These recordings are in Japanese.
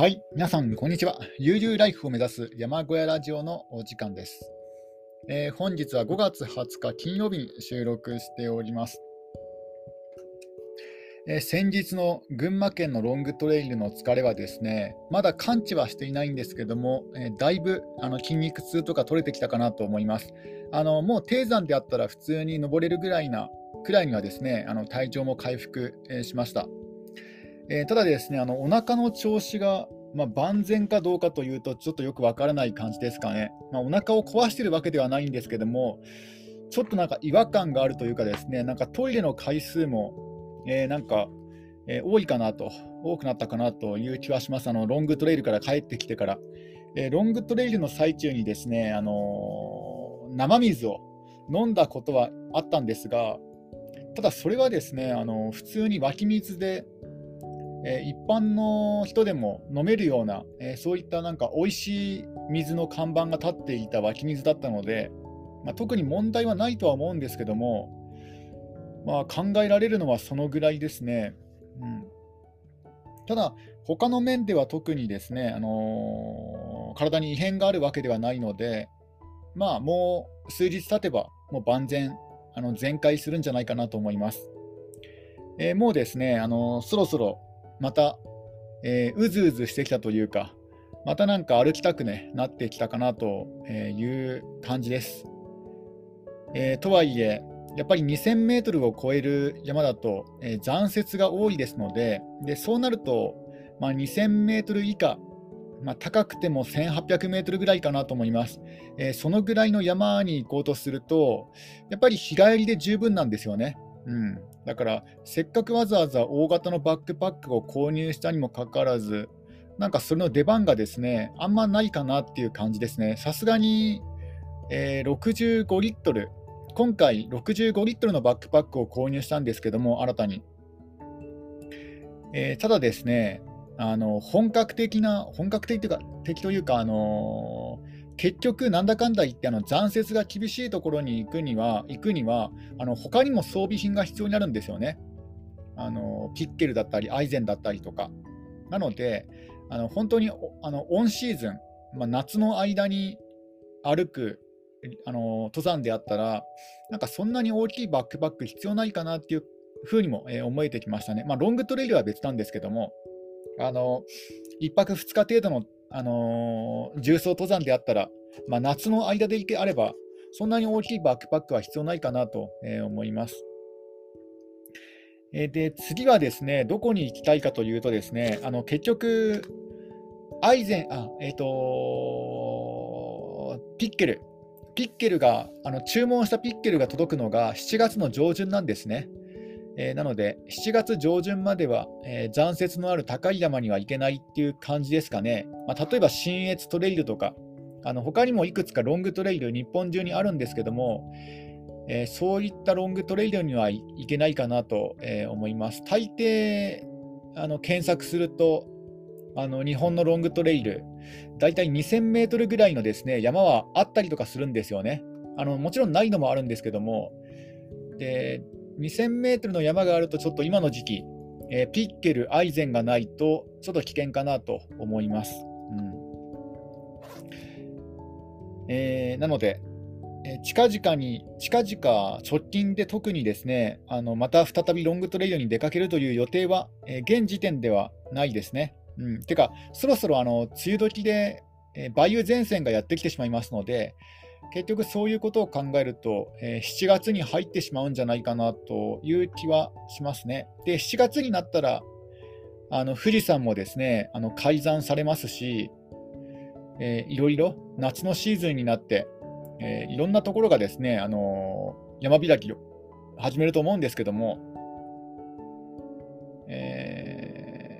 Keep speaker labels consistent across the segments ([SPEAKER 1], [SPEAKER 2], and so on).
[SPEAKER 1] はい、皆さん、こんにちは。悠々ライフを目指す山小屋ラジオのお時間です。えー、本日は5月20日金曜日に収録しております。えー、先日の群馬県のロングトレイルの疲れはですね、まだ完治はしていないんですけども、えー、だいぶあの筋肉痛とか取れてきたかなと思います。あのもう低山であったら普通に登れるぐらいなくらいにはですね、あの体調も回復、えしました。えー、ただですね、あのお腹の調子が、まあ、万全かどうかというと、ちょっとよくわからない感じですかね。まあ、お腹を壊してるわけではないんですけども、ちょっとなんか違和感があるというかですね、なんかトイレの回数も、えー、なんか、えー、多いかなと、多くなったかなという気はします。あのロングトレイルから帰ってきてから。え、ロングトレイルの最中にですね、あの生水を飲んだことはあったんですが、ただそれはですね、あの普通に湧き水でえ一般の人でも飲めるような、えそういったなんか美味しい水の看板が立っていた湧き水だったので、まあ、特に問題はないとは思うんですけども、まあ、考えられるのはそのぐらいですね。うん、ただ、他の面では特にですね、あのー、体に異変があるわけではないので、まあ、もう数日経てば、もう万全、あの全開するんじゃないかなと思います。えー、もうですね、あのー、そろそろまた、えー、うずうずしてきたというか、またなんか歩きたく、ね、なってきたかなという感じです。えー、とはいえ、やっぱり2000メートルを超える山だと、えー、残雪が多いですので、でそうなると、まあ、2000メートル以下、まあ、高くても1800メートルぐらいかなと思います、えー、そのぐらいの山に行こうとすると、やっぱり日帰りで十分なんですよね。うん、だから、せっかくわざわざ大型のバックパックを購入したにもかかわらず、なんかそれの出番がですね、あんまないかなっていう感じですね。さすがに、えー、65リットル、今回65リットルのバックパックを購入したんですけども、新たに。えー、ただですね、あの本格的な、本格的というか、的というか、あの結局、なんだかんだ言ってあの残雪が厳しいところに行くには、行くにはあの他にも装備品が必要になるんですよね。あのピッケルだったり、アイゼンだったりとか。なので、あの本当にあのオンシーズン、まあ、夏の間に歩くあの登山であったら、なんかそんなに大きいバックパック必要ないかなっていうふうにも、えー、思えてきましたね。まあ、ロングトレイルは別なんですけども、あの1泊2日程度のあのー、重装登山であったら、まあ、夏の間で行けあれば、そんなに大きいバックパックは必要ないかなと、え、思います。え、で次はですね、どこに行きたいかというとですね、あの結局、アイゼン、あ、えっ、とピッケル、ピッケルが、あの注文したピッケルが届くのが7月の上旬なんですね。えー、なので、7月上旬までは、えー、残雪のある高い山には行けないっていう感じですかね。まあ、例えば、新越トレイルとか、あの他にもいくつかロングトレイル、日本中にあるんですけども、えー、そういったロングトレイルにはいけないかなと、え思います。大抵あの検索すると、あの日本のロングトレイル、だいたい2000メートルぐらいのですね山はあったりとかするんですよね。あのもちろんないのもあるんですけども、で2000メートルの山があると、ちょっと今の時期、えー、ピッケル、アイゼンがないと、ちょっと危険かなと思います。うんえー、なので、えー、近々に、近々直近で特にですね、あのまた再びロングトレイドに出かけるという予定は、え、現時点ではないですね。うん、てか、そろそろあの梅雨時で、え、梅雨前線がやってきてしまいますので、結局そういうことを考えると、えー、7月に入ってしまうんじゃないかなという気はしますね。で、7月になったら、あの富士山もですね、あの改ざんされますし、えー、いろいろ夏のシーズンになって、えー、いろんなところがですね、あのー、山開きを始めると思うんですけども、えー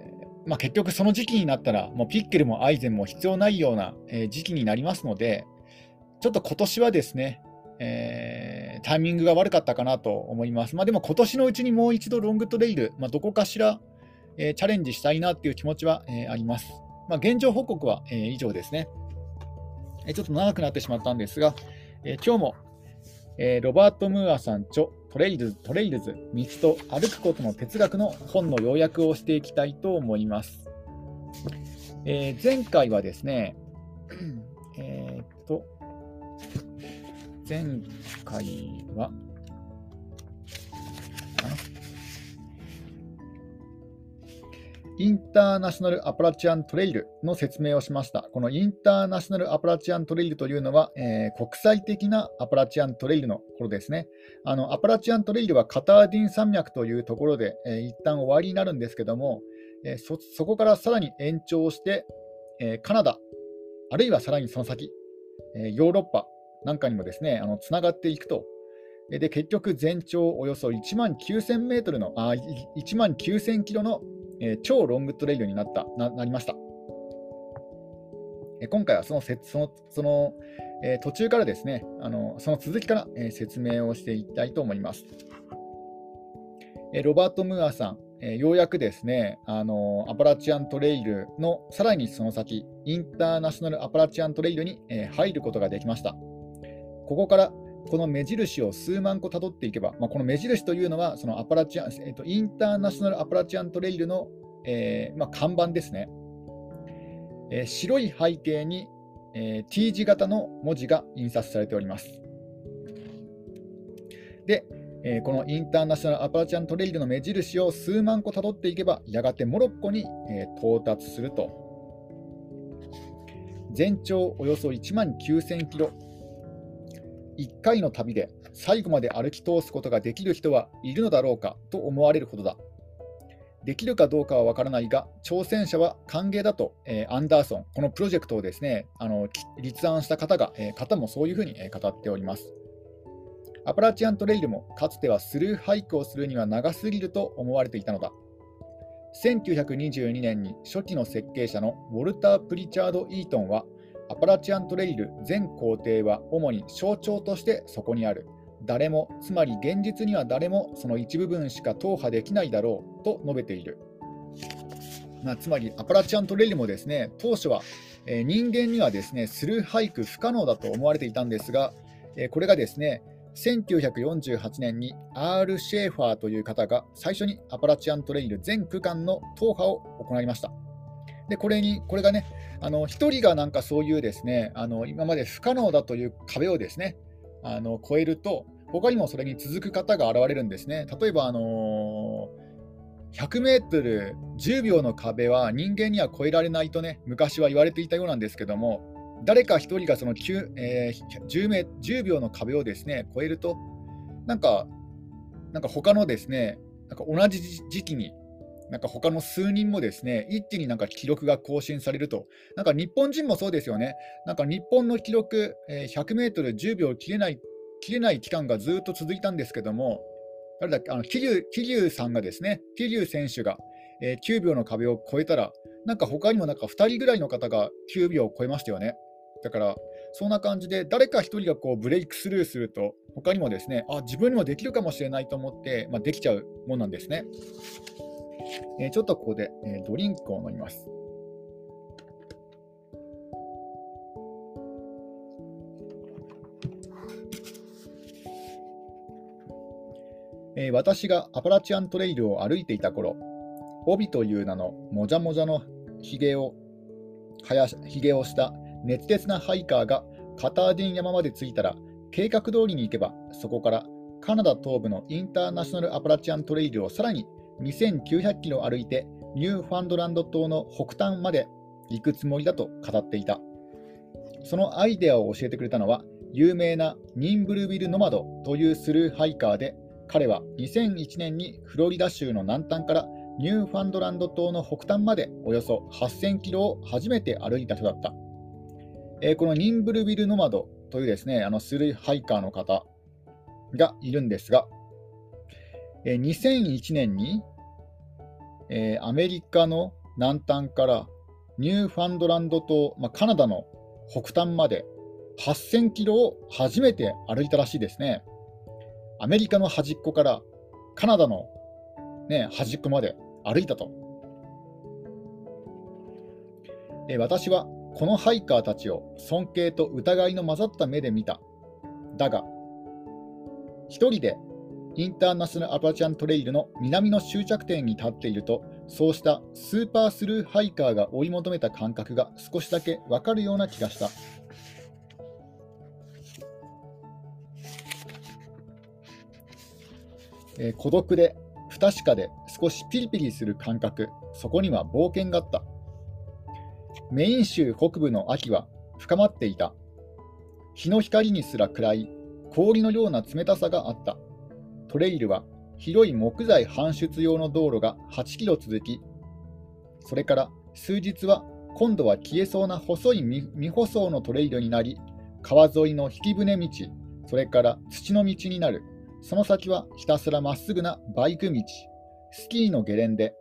[SPEAKER 1] まあ、結局その時期になったら、もうピッケルもアイゼンも必要ないような、えー、時期になりますので、ちょっと今年はですね、えー、タイミングが悪かったかなと思います。まあ、でも今年のうちにもう一度ロングトレイル、まあ、どこかしら、えー、チャレンジしたいなっていう気持ちは、えー、あります。まあ、現状報告は、え、以上ですね、え。ちょっと長くなってしまったんですが、え、今日も、え、ロバート・ムーアさん著トレイルズ、トレイルズ、道と歩くことの哲学の本の要約をしていきたいと思います。え、前回はですね、前回は、インターナショナルアパラチアントレイルの説明をしました。このインターナショナルアパラチアントレイルというのは、えー、国際的なアパラチアントレイルのことですね。あのアパラチアントレイルはカターディン山脈というところで、えー、一旦終わりになるんですけども、えー、そそこからさらに延長して、えカナダ、あるいはさらにその先、えヨーロッパなんかにもですね、つながっていくとで結局、全長およそ1万9000メートルの、あ1万9000キロのえー、超ロングトレイルになったななりました。え今回はそのせそのその、えー、途中からですね、あのその続きから、えー、説明をしていきたいと思います。えロバート・ムーアさん、えようやくですね、あのアパラチアントレイルのさらにその先、インターナショナルアパラチアントレイルに、え入ることができました。ここからこの目印を数万個たどっていけば、まあ、この目印というのは、そのアパラチアン、えーと、インターナショナルアパラチアントレイルの、えー、まあ、看板ですね。えー、白い背景に、え T 字型の文字が印刷されております。で、えこのインターナショナルアパラチアントレイルの目印を数万個たどっていけば、やがてモロッコに、え到達すると。全長およそ1万9000キロ1回の旅で最後まで歩き通すことができる人はいるのだろうかと思われるほどだ。できるかどうかは分からないが、挑戦者は歓迎だと、えー、アンダーソン、このプロジェクトをですねあの立案した方が、えー、方もそういうふうに、え、語っております。アパラチアントレイルもかつてはスルーハイクをするには長すぎると思われていたのだ。1922年に初期の設計者のウォルター・プリチャード・イートンはアパラチアントレイル全工程は主に象徴としてそこにある。誰も、つまり現実には誰もその一部分しか踏破できないだろうと述べている。まあ、つまりアパラチアントレイルもですね当初は、えー、人間にはですねスルーハイク不可能だと思われていたんですが、えー、これがですね1948年に R. シェーファーという方が最初にアパラチアントレイル全区間の踏破を行いました。でこれにこれがねあの1人がなんかそういうですねあの今まで不可能だという壁をですねあの超えると他にもそれに続く方が現れるんですね。例えば、あのー、100メートル10秒の壁は人間には越えられないとね昔は言われていたようなんですけども誰か1人がその9、えー、10, メ10秒の壁をですね超えるとなんかなんか他のですねなんか同じ時期になんか他の数人もですね、一気になんか記録が更新されると。なんか日本人もそうですよね。なんか日本の記録、え、100メートル10秒切れない、切れない期間がずっと続いたんですけども、誰だっけ、あの桐生桐生さんがですね、桐生選手が、えー、9秒の壁を超えたら、なんか他にもなんか2人ぐらいの方が9秒を超えましたよね。だから、そんな感じで、誰か1人がこうブレイクスルーすると、他にもですね、あ、自分にもできるかもしれないと思って、まあ、できちゃうもんなんですね。え、ちょっとここで、え、ドリンクを飲みます。え、私がアパラチアントレイルを歩いていた頃、帯という名のもじゃもじゃのひげをはやひげをした熱烈なハイカーがカターディン山まで着いたら、計画通りに行けば、そこからカナダ東部のインターナショナルアパラチアントレイルをさらに2900キロ歩いてニューファンドランド島の北端まで行くつもりだと語っていた。そのアイデアを教えてくれたのは、有名なニンブルビル・ノマドというスルーハイカーで、彼は2001年にフロリダ州の南端からニューファンドランド島の北端までおよそ8000キロを初めて歩いた人だった。えー、このニンブルビル・ノマドというですね、あのスルーハイカーの方がいるんですが、えー、2001年にえー、アメリカの南端からニューファンドランド島、まあ、カナダの北端まで8000キロを初めて歩いたらしいですね。アメリカの端っこからカナダの、ね、端っこまで歩いたと。えー、私はこのハイカーたちを尊敬と疑いの混ざった目で見た。だが、一人でインターナショナルアパチャントレイルの南の終着点に立っていると、そうしたスーパースルーハイカーが追い求めた感覚が少しだけわかるような気がした。えー、孤独で不確かで少しピリピリする感覚、そこには冒険があった。メイン州北部の秋は深まっていた。日の光にすら暗い氷のような冷たさがあった。トレイルは広い木材搬出用の道路が8キロ続き、それから数日は今度は消えそうな細い未舗装のトレイルになり、川沿いの引き船道、それから土の道になる。その先はひたすらまっすぐなバイク道、スキーのゲレンデ、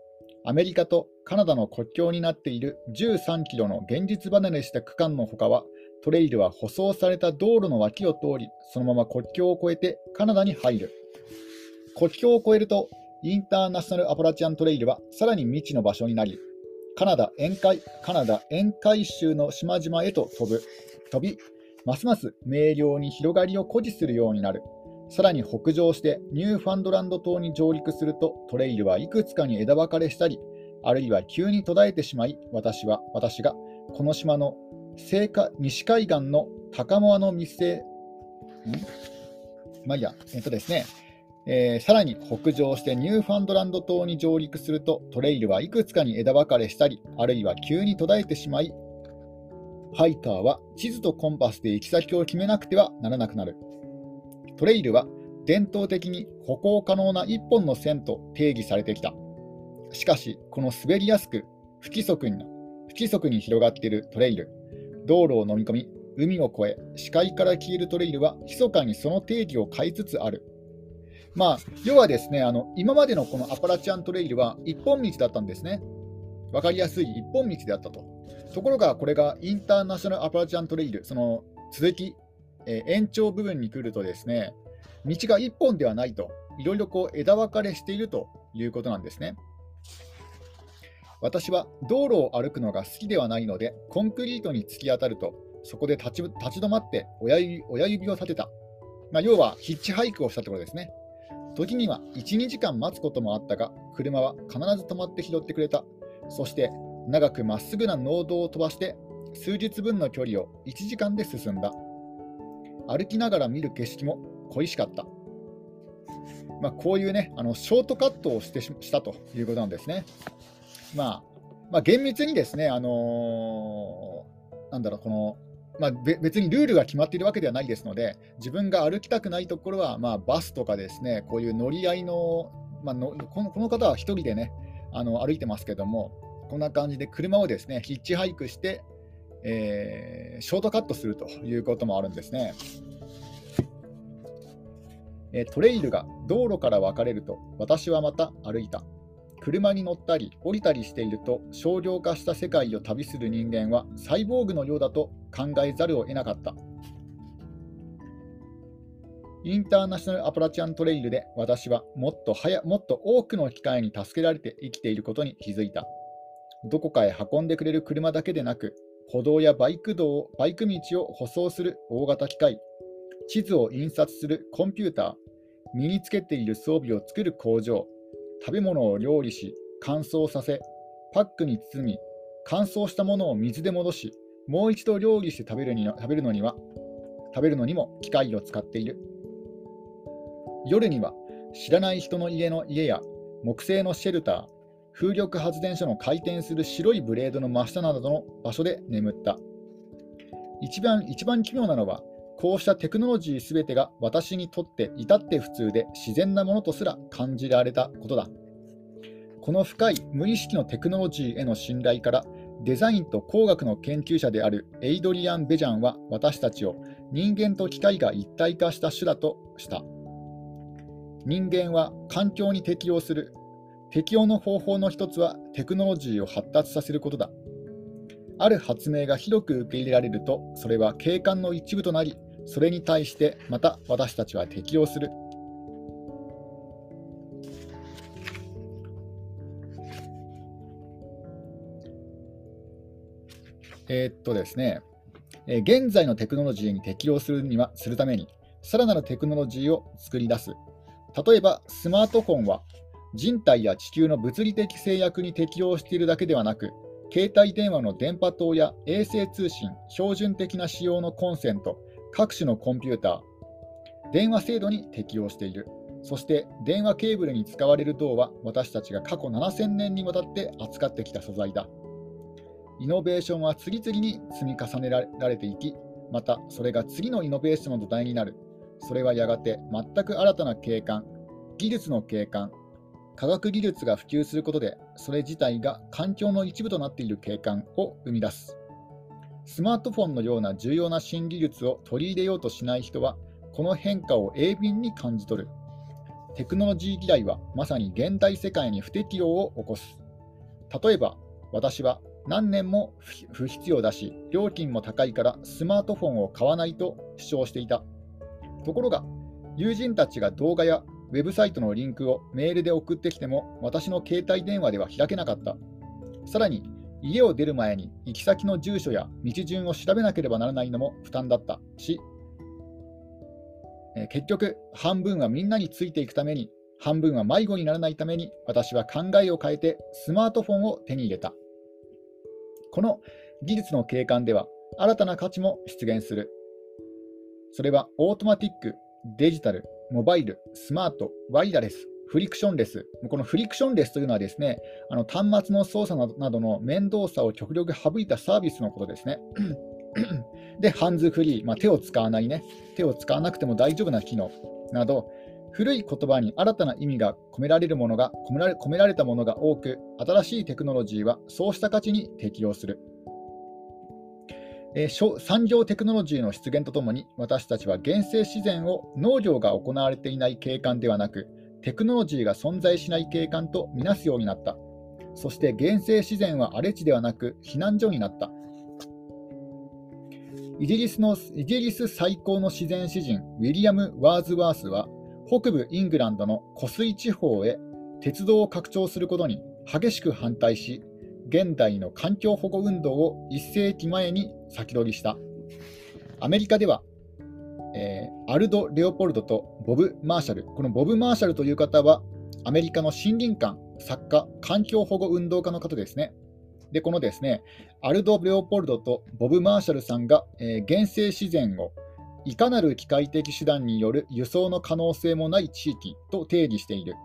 [SPEAKER 1] アメリカとカナダの国境になっている13キロの現実離れした区間のほかは、トレイルは舗装された道路の脇を通り、そのまま国境を越えてカナダに入る。国境を越えると、インターナショナルアパラチアントレイルはさらに未知の場所になり、カナダ沿海カナダ沿海州の島々へと飛ぶ。飛び、ますます明瞭に広がりを誇示するようになる。さらに北上してニューファンドランド島に上陸するとトレイルはいくつかに枝分かれしたり、あるいは急に途絶えてしまい、私は、私がこの島の西西海岸の高輪の密生、ん？まあいいや、えっとですね、えー、さらに北上してニューファンドランド島に上陸するとトレイルはいくつかに枝分かれしたり、あるいは急に途絶えてしまい、ハイカーは地図とコンパスで行き先を決めなくてはならなくなる。トレイルは伝統的に歩行可能な1本の線と定義されてきた。しかし、この滑りやすく不規則に不規則に広がっているトレイル、道路を飲み込み、海を越え、視界から消えるトレイルは、密かにその定義を変えつつある。まあ、要はですねあの、今までのこのアパラチアントレイルは一本道だったんですね。分かりやすい一本道であったと。ところが、これがインターナショナルアパラチアントレイル、その続き、えー、延長部分に来るとですね、道が一本ではないと、いろいろこう枝分かれしているということなんですね。私は道路を歩くのが好きではないので、コンクリートに突き当たると、そこで立ち立ち止まって親指親指を立てた。まあ、要はヒッチハイクをしたところですね。時には1、2時間待つこともあったが、車は必ず止まって拾ってくれた。そして長くまっすぐな農道を飛ばして、数日分の距離を1時間で進んだ。歩きながら見る景色も恋しかった。まあ、こういうね、あのショートカットをしてしたということなんですね。まあ、まあ、厳密にですね、あのー、なんだろう、この、まあ、別にルールが決まっているわけではないですので、自分が歩きたくないところは、まあ、バスとかですね、こういう乗り合いの、まあの、このこの方は1人でね、あの歩いてますけども、こんな感じで車をですね、ヒッチハイクして、えー、ショートカットするということもあるんですね。えトレイルが道路から分かれると、私はまた歩いた。車に乗ったり降りたりしていると少量化した世界を旅する人間はサイボーグのようだと考えざるを得なかった。インターナショナルアパラチアントレイルで私はもっと早もっと多くの機会に助けられて生きていることに気づいた。どこかへ運んでくれる車だけでなく歩道やバイク道をバイク道を舗装する大型機械地図を印刷するコンピューター身につけている装備を作る工場食べ物を料理し、乾燥させ、パックに包み、乾燥したものを水で戻し、もう一度料理して食べるに食べるのには、食べるのにも機械を使っている。夜には知らない人の家の家や木製のシェルター、風力発電所の回転する白いブレードの真下などの場所で眠った。一番一番奇妙なのは、こうしたテクノロジーすべてが私にとって至って普通で自然なものとすら感じられたことだ。この深い無意識のテクノロジーへの信頼からデザインと工学の研究者であるエイドリアン・ベジャンは私たちを人間と機械が一体化した種だとした。人間は環境に適応する。適応の方法の一つはテクノロジーを発達させることだ。ある発明が広く受け入れられると、それは景観の一部となり、それに対してまた私たちは適応する。え、っとですね、え、現在のテクノロジーに適応するにはするために、さらなるテクノロジーを作り出す。例えばスマートフォンは人体や地球の物理的制約に適応しているだけではなく、携帯電話の電波塔や衛星通信、標準的な仕様のコンセント、各種のコンピューター、電話制度に適応している。そして電話ケーブルに使われる銅は私たちが過去7000年にわたって扱ってきた素材だ。イノベーションは次々に積み重ねられていき、またそれが次のイノベーションの土台になる。それはやがて全く新たな景観、技術の景観、科学技術が普及することで、それ自体が環境の一部となっている景観を生み出す。スマートフォンのような重要な新技術を取り入れようとしない人は、この変化を鋭敏に感じ取る。テクノロジー嫌いはまさに現代世界に不適応を起こす。例えば、私は何年も不必要だし、料金も高いからスマートフォンを買わないと主張していた。ところが、友人たちが動画やウェブサイトのリンクをメールで送ってきても私の携帯電話では開けなかった。さらに、家を出る前に行き先の住所や道順を調べなければならないのも負担だったし、え結局、半分はみんなについていくために、半分は迷子にならないために、私は考えを変えてスマートフォンを手に入れた。この技術の景観では、新たな価値も出現する。それはオートマティック、デジタル、モバイル、スマート、ワイヤレス、フリクションレス。このフリクションレスというのはですね、あの端末の操作などの面倒さを極力省いたサービスのことですね。で、ハンズフリー、まあ、手を使わないね、手を使わなくても大丈夫な機能など、古い言葉に新たな意味が込められるものが込められ込められたものが多く、新しいテクノロジーはそうした価値に適用する。えー、産業テクノロジーの出現とともに、私たちは原生自然を農業が行われていない景観ではなく、テクノロジーが存在しない景観とみなすようになった。そして原生自然は荒れ地ではなく避難所になった。イギリスのイギリス最高の自然詩人ウィリアム・ワーズワースは北部イングランドの湖水地方へ鉄道を拡張することに激しく反対し現代の環境保護運動を1世紀前に先取りしたアメリカでは、えー、アルド・レオポルドとボブ・マーシャル。このボブ・マーシャルという方はアメリカの森林館作家環境保護運動家の方ですね。で、このですね、アルド・レオポルドとボブ・マーシャルさんが、えー、原生自然をいかなる機械的手段による輸送の可能性もない地域と定義している。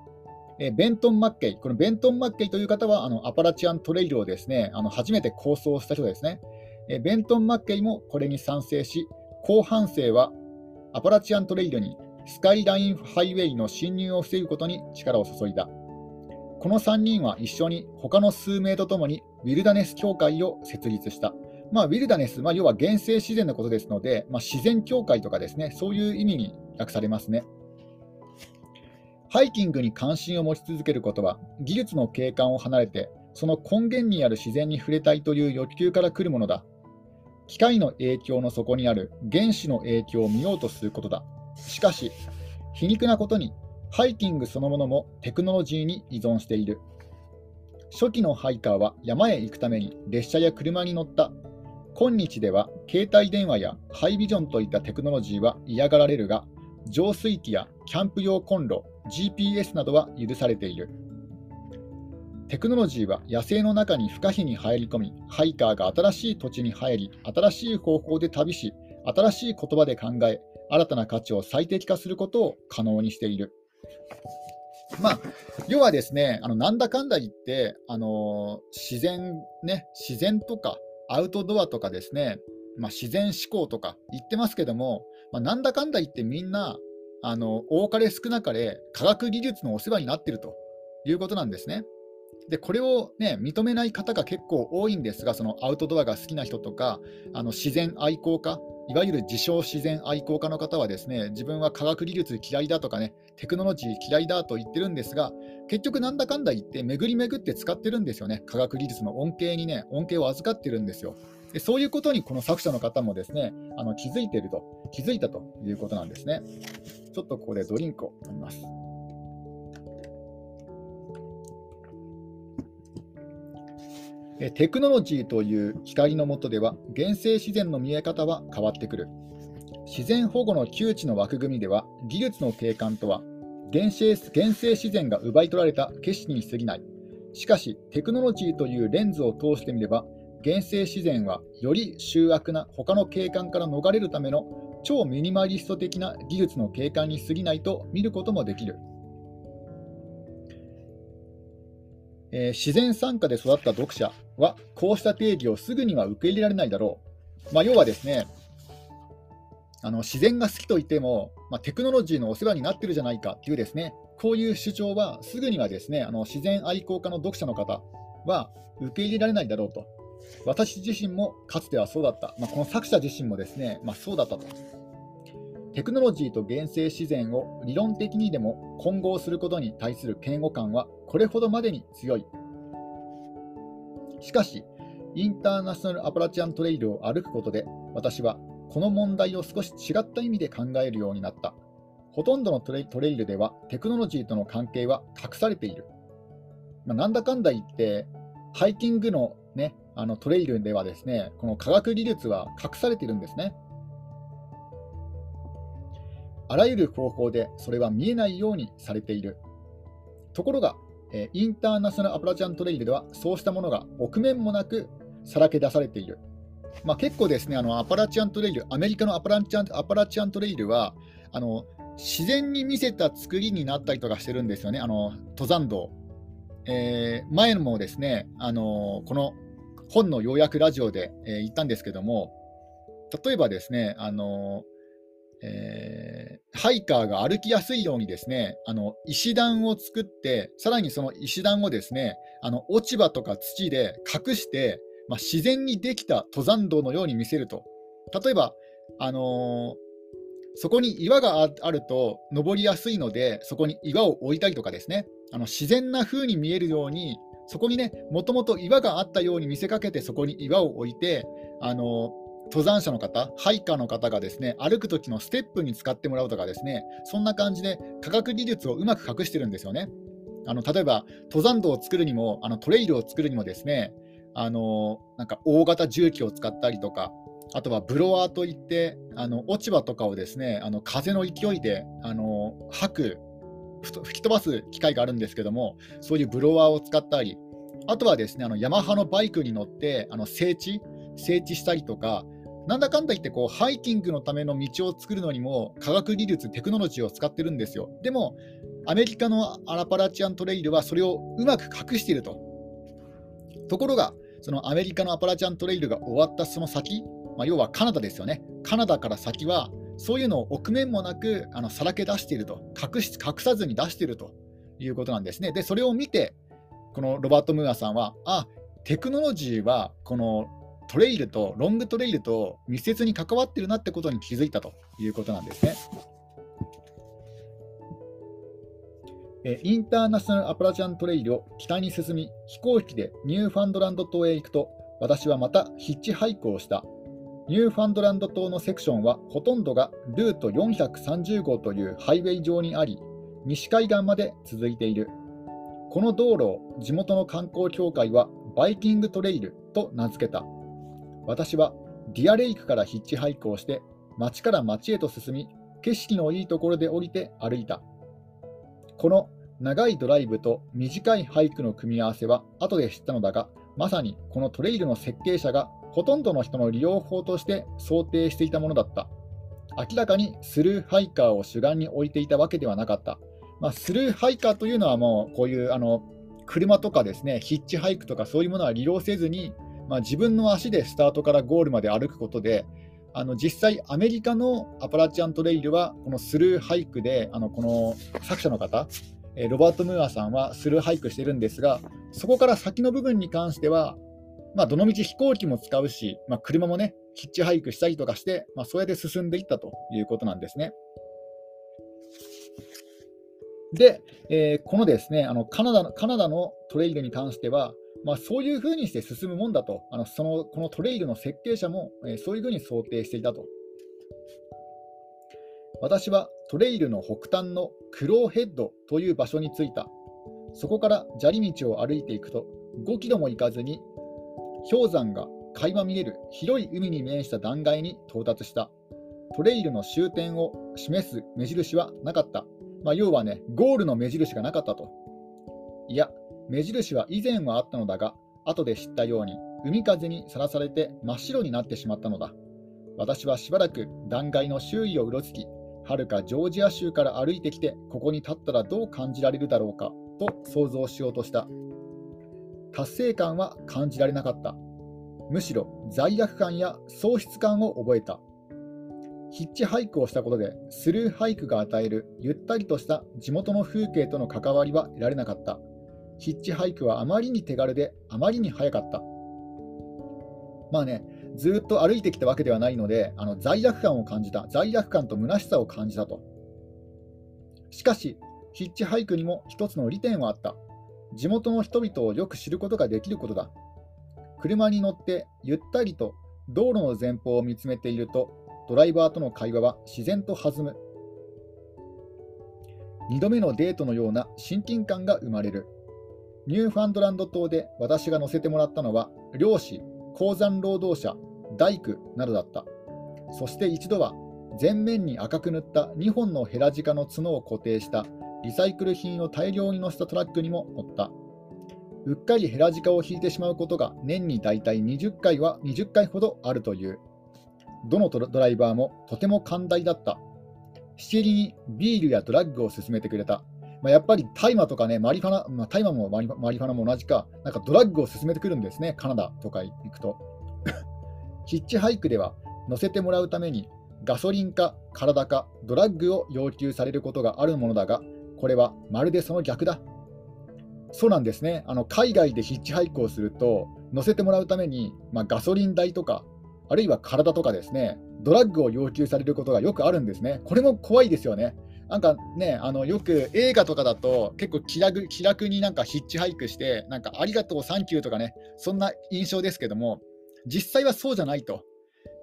[SPEAKER 1] え、ベントン・マッケイ、このベントン・マッケイという方はあのアパラチアントレイルをですねあの初めて構想した人ですね、え、ベントン・マッケイもこれに賛成し、後半生はアパラチアントレイルにスカイラインハイウェイの侵入を防ぐことに力を注いだ。この3人は一緒に他の数名とともにウィルダネス協会を設立した。まあ、ウィルダネス、まあ、要は原生自然のことですので、まあ、自然協会とかですね、そういう意味に訳されますね。ハイキングに関心を持ち続けることは、技術の景観を離れて、その根源にある自然に触れたいという欲求から来るものだ。機械の影響の底にある原子の影響を見ようとすることだ。しかし、皮肉なことに、ハイキングそのものもテクノロジーに依存している。初期のハイカーは山へ行くために列車や車に乗った。今日では携帯電話やハイビジョンといったテクノロジーは嫌がられるが、浄水器やキャンプ用コンロ、GPS などは許されている。テクノロジーは野生の中に不可避に入り込み、ハイカーが新しい土地に入り、新しい方法で旅し、新しい言葉で考え、新たな価値を最適化することを可能にしている。まあ、要はですね、あのなんだかんだ言って、あの自然、ね、自然とかアウトドアとかですね、まあ、自然思考とか言ってますけども、まあ、なんだかんだ言ってみんな、あの多かれ少なかれ科学技術のお世話になってるということなんですね。でこれを、ね、認めない方が結構多いんですが、そのアウトドアが好きな人とか、あの自然愛好家、いわゆる自称自然愛好家の方はですね自分は科学技術嫌いだとかねテクノロジー嫌いだと言ってるんですが結局なんだかんだ言って巡り巡って使ってるんですよね。科学技術の恩恵にね恩恵を預かってるんですよ。でそういうことにこの作者の方もですねあの気づいていると気づいたということなんですね。ちょっとここでドリンクを飲みます。テクノロジーという光の下では原生自然の見え方は変わってくる自然保護の窮地の枠組みでは技術の景観とは原生原生自然が奪い取られた景色に過ぎない。しかし、テクノロジーというレンズを通してみれば、原生自然はより醜悪な他の景観から逃れるための超ミニマリスト的な技術の景観に過ぎないと見ることもできる。えー、自然参加で育った読者はこうした定義をすぐには受け入れられないだろう。まあ、要はですね、あの自然が好きといっても、まあ、テクノロジーのお世話になってるじゃないかというですね、こういう主張はすぐにはですね、あの自然愛好家の読者の方は受け入れられないだろうと。私自身もかつてはそうだった。まあ、この作者自身もですね、まあ、そうだったと。テクノロジーと原生自然を理論的にでも混合することに対する嫌悪感はこれほどまでに強い。しかし、インターナショナルアパラチアントレイルを歩くことで、私はこの問題を少し違った意味で考えるようになった。ほとんどのトレイルではテクノロジーとの関係は隠されている。まあ、なんだかんだ言って、ハイキングの,、ね、あのトレイルではですね、この科学技術は隠されているんですね。あらゆる方法でそれは見えないようにされている。ところが、インターナショナルアプラチャントレイルではそうしたものが臆面もなくさらけ出されている。まあ、結構ですね、あのアパラチアントレイル、アメリカのアパラチアンアパラチアントレイルはあの自然に見せた作りになったりとかしてるんですよね、あの登山道。えー、前もですね、あのこの本の要約ラジオで、えー、言ったんですけども、例えばですね、あのえー、ハイカーが歩きやすいようにですね、あの石段を作って、さらにその石段をですね、あの落ち葉とか土で隠して、まあ、自然にできた登山道のように見せると。例えば、あのー、そこに岩があると登りやすいので、そこに岩を置いたりとかですね、あの自然な風に見えるように、そこにね、もともと岩があったように見せかけて、そこに岩を置いて、あの登山者の方、ハイカーの方がですね歩く時のステップに使ってもらうとかですね、そんな感じで科学技術をうまく隠してるんですよね。あの例えば、登山道を作るにも、あのトレイルを作るにもですね、あのなんか大型重機を使ったりとか、あとはブロワーといって、あの落ち葉とかをですねあの風の勢いであの吐く、吹き飛ばす機械があるんですけども、そういうブロワーを使ったり、あとはですねあのヤマハのバイクに乗ってあの整地、整地したりとか、なんだかんだ言ってこうハイキングのための道を作るのにも科学技術、テクノロジーを使ってるんですよ。でも、アメリカのアラパラチアントレイルはそれをうまく隠していると。ところが、そのアメリカのアパラチアントレイルが終わったその先、まあ、要はカナダですよね。カナダから先は、そういうのを臆面もなくあのさらけ出していると隠し、隠さずに出しているということなんですね。で、それを見て、このロバート・ムーアさんは、あテクノロジーはこのトレイルと、ロングトレイルと密接に関わってるなってことに気づいたということなんですね。インターナショナルアパラチアントレイルを北に進み、飛行機でニューファンドランド島へ行くと、私はまたヒッチハイクをした。ニューファンドランド島のセクションはほとんどがルート430号というハイウェイ上にあり、西海岸まで続いている。この道路を地元の観光協会はバイキングトレイルと名付けた。私はディアレイクからヒッチハイクをして町から町へと進み景色のいいところで降りて歩いた。この長いドライブと短いハイクの組み合わせは後で知ったのだがまさにこのトレイルの設計者がほとんどの人の利用法として想定していたものだった。明らかにスルーハイカーを主眼に置いていたわけではなかった、まあ、スルーハイカーというのはもうこういうあの車とかですねヒッチハイクとかそういうものは利用せずにまあ、自分の足でスタートからゴールまで歩くことで、あの実際、アメリカのアパラチアントレイルは、このスルーハイクで、あのこの作者の方、えロバート・ムーアさんはスルーハイクしてるんですが、そこから先の部分に関しては、まあ、どのみち飛行機も使うし、まあ、車もね、ヒッチハイクしたりとかして、まあ、そうやって進んでいったということなんですね。で、えー、このですねあのカナダのカナダのトレイルに関しては、まあ、そういうふうにして進むもんだと、あのそのこのトレイルの設計者も、えー、そういうふうに想定していたと。私はトレイルの北端のクローヘッドという場所に着いた。そこから砂利道を歩いていくと、5キロも行かずに、氷山が垣間見える広い海に面した断崖に到達した。トレイルの終点を示す目印はなかった。まあ、要はね、ゴールの目印がなかったと。いや、目印は以前はあったのだが、後で知ったように、海風にさらされて真っ白になってしまったのだ。私はしばらく断崖の周囲をうろつき、はるかジョージア州から歩いてきて、ここに立ったらどう感じられるだろうかと想像しようとした。達成感は感じられなかった。むしろ罪悪感や喪失感を覚えた。ヒッチハイクをしたことで、スルーハイクが与えるゆったりとした地元の風景との関わりは得られなかった。ヒッチハイクはあまりに手軽で、あまりに速かった。まあね、ずっと歩いてきたわけではないので、あの罪悪感を感じた、罪悪感と虚しさを感じたと。しかし、ヒッチハイクにも一つの利点はあった。地元の人々をよく知ることができることだ。車に乗ってゆったりと道路の前方を見つめていると、ドライバーとの会話は自然と弾む。2度目のデートのような親近感が生まれる。ニューファンドランド島で私が乗せてもらったのは、漁師、鉱山労働者、大工などだった。そして一度は、前面に赤く塗った2本のヘラジカの角を固定したリサイクル品を大量に乗せたトラックにも乗った。うっかりヘラジカを引いてしまうことが年に大体20回は20回ほどあるという。どのドライバーもとても寛大だった。しきりにビールやドラッグを勧めてくれた。まあ、やっぱり大麻とかね、マリファナ、まあ、大麻もマリファナも同じか、なんかドラッグを勧めてくるんですね、カナダとか行くと。ヒッチハイクでは乗せてもらうためにガソリンか体かドラッグを要求されることがあるものだが、これはまるでその逆だ。そうなんですね。あの海外でヒッチハイクをすると、乗せてもらうために、まあ、ガソリン代とか、あるいは体とかですね、ドラッグを要求されることがよくあるんですね。これも怖いですよね。なんかね、あのよく映画とかだと結構気楽気楽になんかヒッチハイクして、なんかありがとう、サンキューとかね、そんな印象ですけども、実際はそうじゃないと。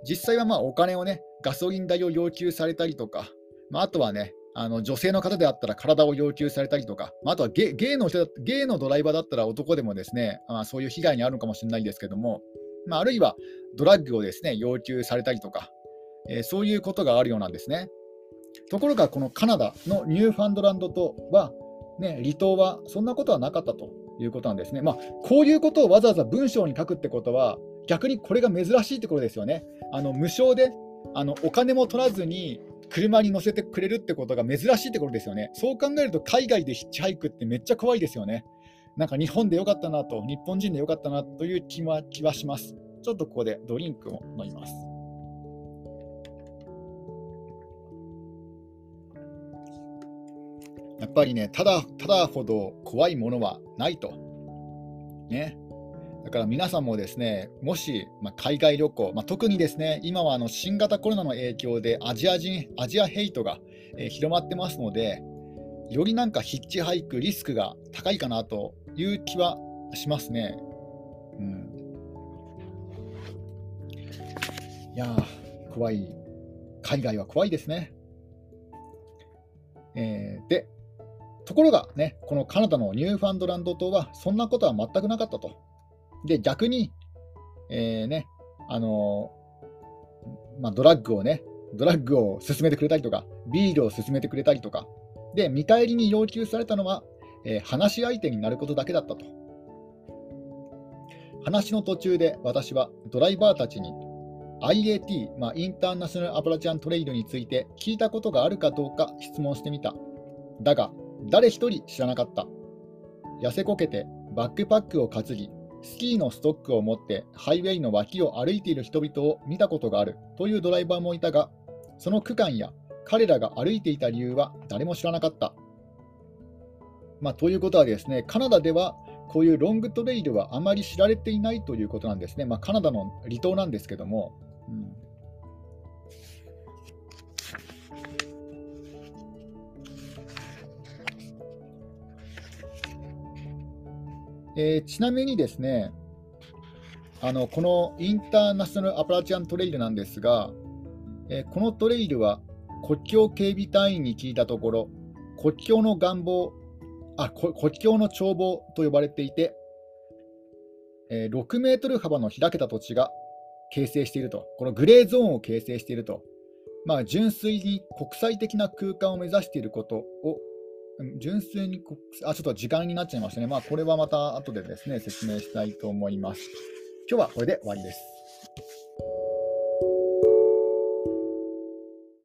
[SPEAKER 1] 実際はまあお金をね、ガソリン代を要求されたりとか、まあ、あとはね、あの女性の方であったら体を要求されたりとか、まあ、あとはゲゲイの人ゲイのドライバーだったら男でもですね、まあ、そういう被害に遭うのかもしれないですけども、まあ、あるいはドラッグをですね要求されたりとか、えー、そういうことがあるようなんですね。ところが、このカナダのニューファンドランド島は、ね、離島はそんなことはなかったということなんですね。まあ、こういうことをわざわざ文章に書くってことは、逆にこれが珍しいってことですよね。あの無償であのお金も取らずに車に乗せてくれるってことが珍しいってことですよね。そう考えると海外でヒッチハイクってめっちゃ怖いですよね。なんか日本でよかったなと、日本人でよかったなという気は気はします。ちょっとここでドリンクを飲みます。やっぱりね、ただただほど怖いものはないと。ね。だから皆さんもですね、もし、ま、海外旅行、まあ、特にですね、今はあの新型コロナの影響でアジア人、アジアヘイトが、え、広まってますので、よりなんかヒッチハイクリスクが高いかなという気はしますね。うん、いや怖い。海外は怖いですね。えー、で、ところがね、このカナダのニューファンドランド島はそんなことは全くなかったと。で、逆に、えー、ね、あのー、まあ、ドラッグをね、ドラッグを勧めてくれたりとか、ビールを勧めてくれたりとか、で、見返りに要求されたのは、えー、話し相手になることだけだったと。話の途中で私はドライバーたちに IAT、まあ、インターナショナルアプラチャントレイドについて聞いたことがあるかどうか質問してみた。だが、誰一人知らなかった。痩せこけてバックパックを担ぎ、スキーのストックを持ってハイウェイの脇を歩いている人々を見たことがあるというドライバーもいたが、その区間や彼らが歩いていた理由は誰も知らなかった。まあ、ということはですね、カナダではこういうロングトレイルはあまり知られていないということなんですね。まあ、カナダの離島なんですけども。うんえー、ちなみにですね、あのこのインターナショナルアパラチアントレイルなんですが、えー、このトレイルは国境警備隊員に聞いたところ、国境の願望、あ国境の眺望と呼ばれていて、えー、6メートル幅の開けた土地が形成していると、このグレーゾーンを形成していると、まあ、純粋に国際的な空間を目指していることを純粋に国あ、ちょっと時間になっちゃいましたね。まあ、これはまた後でですね、説明したいと思います。今日はこれで終わりです。